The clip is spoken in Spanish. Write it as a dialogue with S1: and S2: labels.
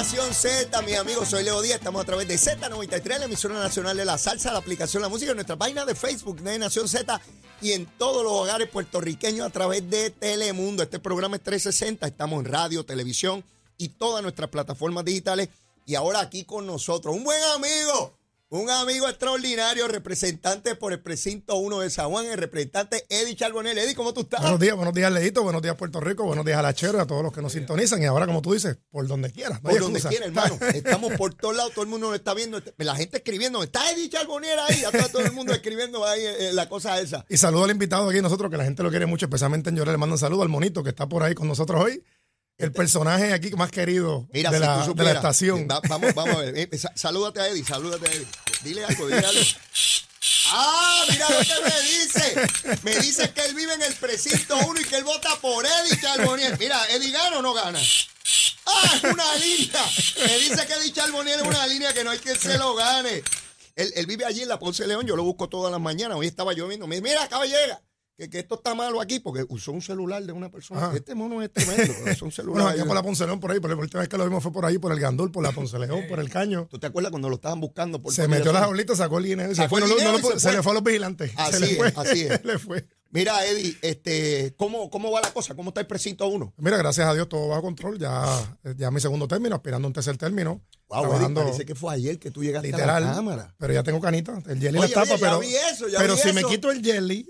S1: Nación Z, mis amigos, soy Leo Díaz, estamos a través de Z93, la emisora nacional de la salsa, la aplicación La Música, en nuestra página de Facebook de Nación Z y en todos los hogares puertorriqueños a través de Telemundo. Este programa es 360, estamos en radio, televisión y todas nuestras plataformas digitales. Y ahora aquí con nosotros, un buen amigo, un amigo extraordinario, representante por el precinto 1 de San Juan, el representante Eddie Charbonel. Eddie, ¿cómo tú estás?
S2: Buenos días, buenos días, Leito, buenos días, Puerto Rico, buenos días a la Chero y a todos los que nos sintonizan. Y ahora, como tú dices, por donde quieras. no
S1: Por donde
S2: excusa.
S1: quiera, hermano. Estamos por todos lados, todo el mundo nos está viendo. La gente escribiendo. Está Eddie Charbonnier ahí. Está todo el mundo escribiendo ahí eh, la cosa esa.
S2: Y saludo al invitado aquí, nosotros, que la gente lo quiere mucho, especialmente en Lloré. Le mando un saludo al monito que está por ahí con nosotros hoy. El personaje aquí más querido
S1: Este Mira,
S2: de,
S1: si
S2: la, de la estación.
S1: Va- vamos, vamos a ver. Eh, sa- salúdate a Eddie, salúdate a Eddie. Dile algo, dile algo. Ah, mira lo que me dice. Me dice que él vive en el precinto 1 y que él vota por Eddie Charbonnier. Mira, Eddie gana o no gana. Ah, es una línea. Me dice que Eddie Charbonnier es una línea que no hay que se lo gane. Él, él vive allí en la Ponce de León, yo lo busco todas las mañanas. Hoy estaba lloviendo. Me dice, mira, caballera, que, que esto está malo aquí porque usó un celular de una persona.
S2: Ajá.
S1: Este mono es tremendo. Usó un celular.
S2: Bueno, allá por la Ponceleón, por ahí, por la última vez que lo vimos fue por ahí, por el Gandul, por la Ponceleón, por el Caño.
S1: ¿Tú te acuerdas cuando lo estaban buscando? Por
S2: Se metió las jaulita, sacó el dinero y se fue. No no le fue a los vigilantes.
S1: Así
S2: se le
S1: es,
S2: fue.
S1: así es.
S2: Le fue.
S1: Mira, Eddie, este, ¿cómo, ¿cómo va la cosa? ¿Cómo está el precinto 1?
S2: Mira, gracias a Dios todo bajo control. Ya, ya mi segundo término, aspirando a un tercer término.
S1: Wow, Eddie,
S2: trabajando
S1: parece que fue ayer que tú llegaste a
S2: literal.
S1: la cámara.
S2: Pero ya tengo canita. El jelly
S1: Oye,
S2: la tapa,
S1: oye,
S2: pero,
S1: vi eso,
S2: pero
S1: vi
S2: si me quito el jelly,